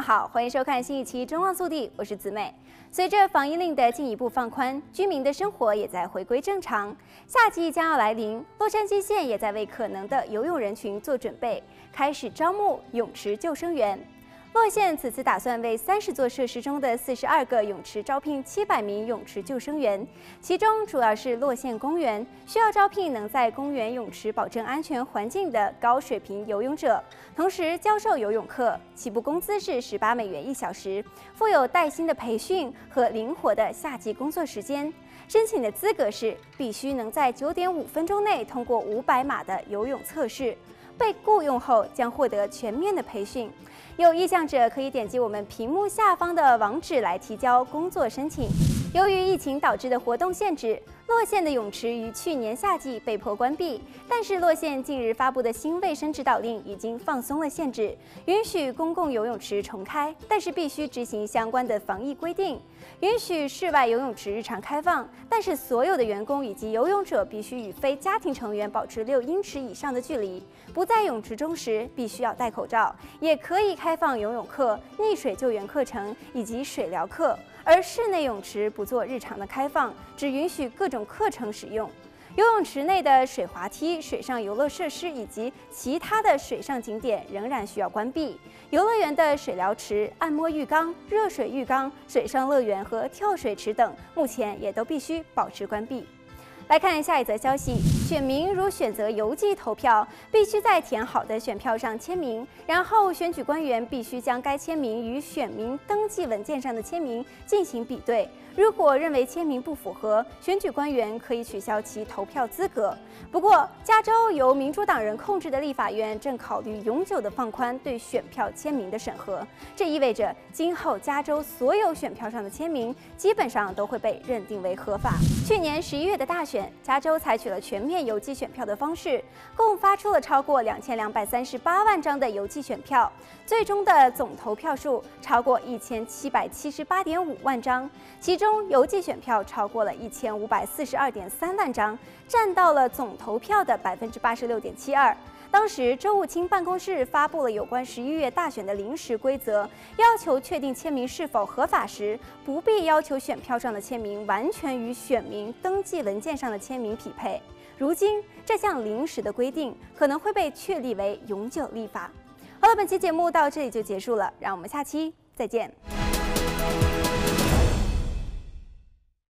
好，欢迎收看新一期《中望速递》，我是子美。随着防疫令的进一步放宽，居民的生活也在回归正常。夏季将要来临，洛杉矶县也在为可能的游泳人群做准备，开始招募泳池救生员。洛县此次打算为三十座设施中的四十二个泳池招聘七百名泳池救生员，其中主要是洛县公园，需要招聘能在公园泳池保证安全环境的高水平游泳者，同时教授游泳课，起步工资是十八美元一小时，附有带薪的培训和灵活的夏季工作时间。申请的资格是必须能在九点五分钟内通过五百码的游泳测试。被雇佣后将获得全面的培训，有意向者可以点击我们屏幕下方的网址来提交工作申请。由于疫情导致的活动限制，洛县的泳池于去年夏季被迫关闭。但是洛县近日发布的新卫生指导令已经放松了限制，允许公共游泳池重开，但是必须执行相关的防疫规定。允许室外游泳池日常开放，但是所有的员工以及游泳者必须与非家庭成员保持六英尺以上的距离。不在泳池中时，必须要戴口罩。也可以开放游泳课、溺水救援课程以及水疗课。而室内泳池不做日常的开放，只允许各种课程使用。游泳池内的水滑梯、水上游乐设施以及其他的水上景点仍然需要关闭。游乐园的水疗池、按摩浴缸、热水浴缸、水上乐园和跳水池等，目前也都必须保持关闭。来看下一则消息：选民如选择邮寄投票，必须在填好的选票上签名，然后选举官员必须将该签名与选民登记文件上的签名进行比对。如果认为签名不符合，选举官员可以取消其投票资格。不过，加州由民主党人控制的立法院正考虑永久的放宽对选票签名的审核，这意味着今后加州所有选票上的签名基本上都会被认定为合法。去年十一月的大选，加州采取了全面邮寄选票的方式，共发出了超过两千两百三十八万张的邮寄选票，最终的总投票数超过一千七百七十八点五万张，其中。邮寄选票超过了一千五百四十二点三万张，占到了总投票的百分之八十六点七二。当时，州务卿办公室发布了有关十一月大选的临时规则，要求确定签名是否合法时，不必要求选票上的签名完全与选民登记文件上的签名匹配。如今这项临时的规定可能会被确立为永久立法。好了本期节目到这里就结束了让我们下期再见。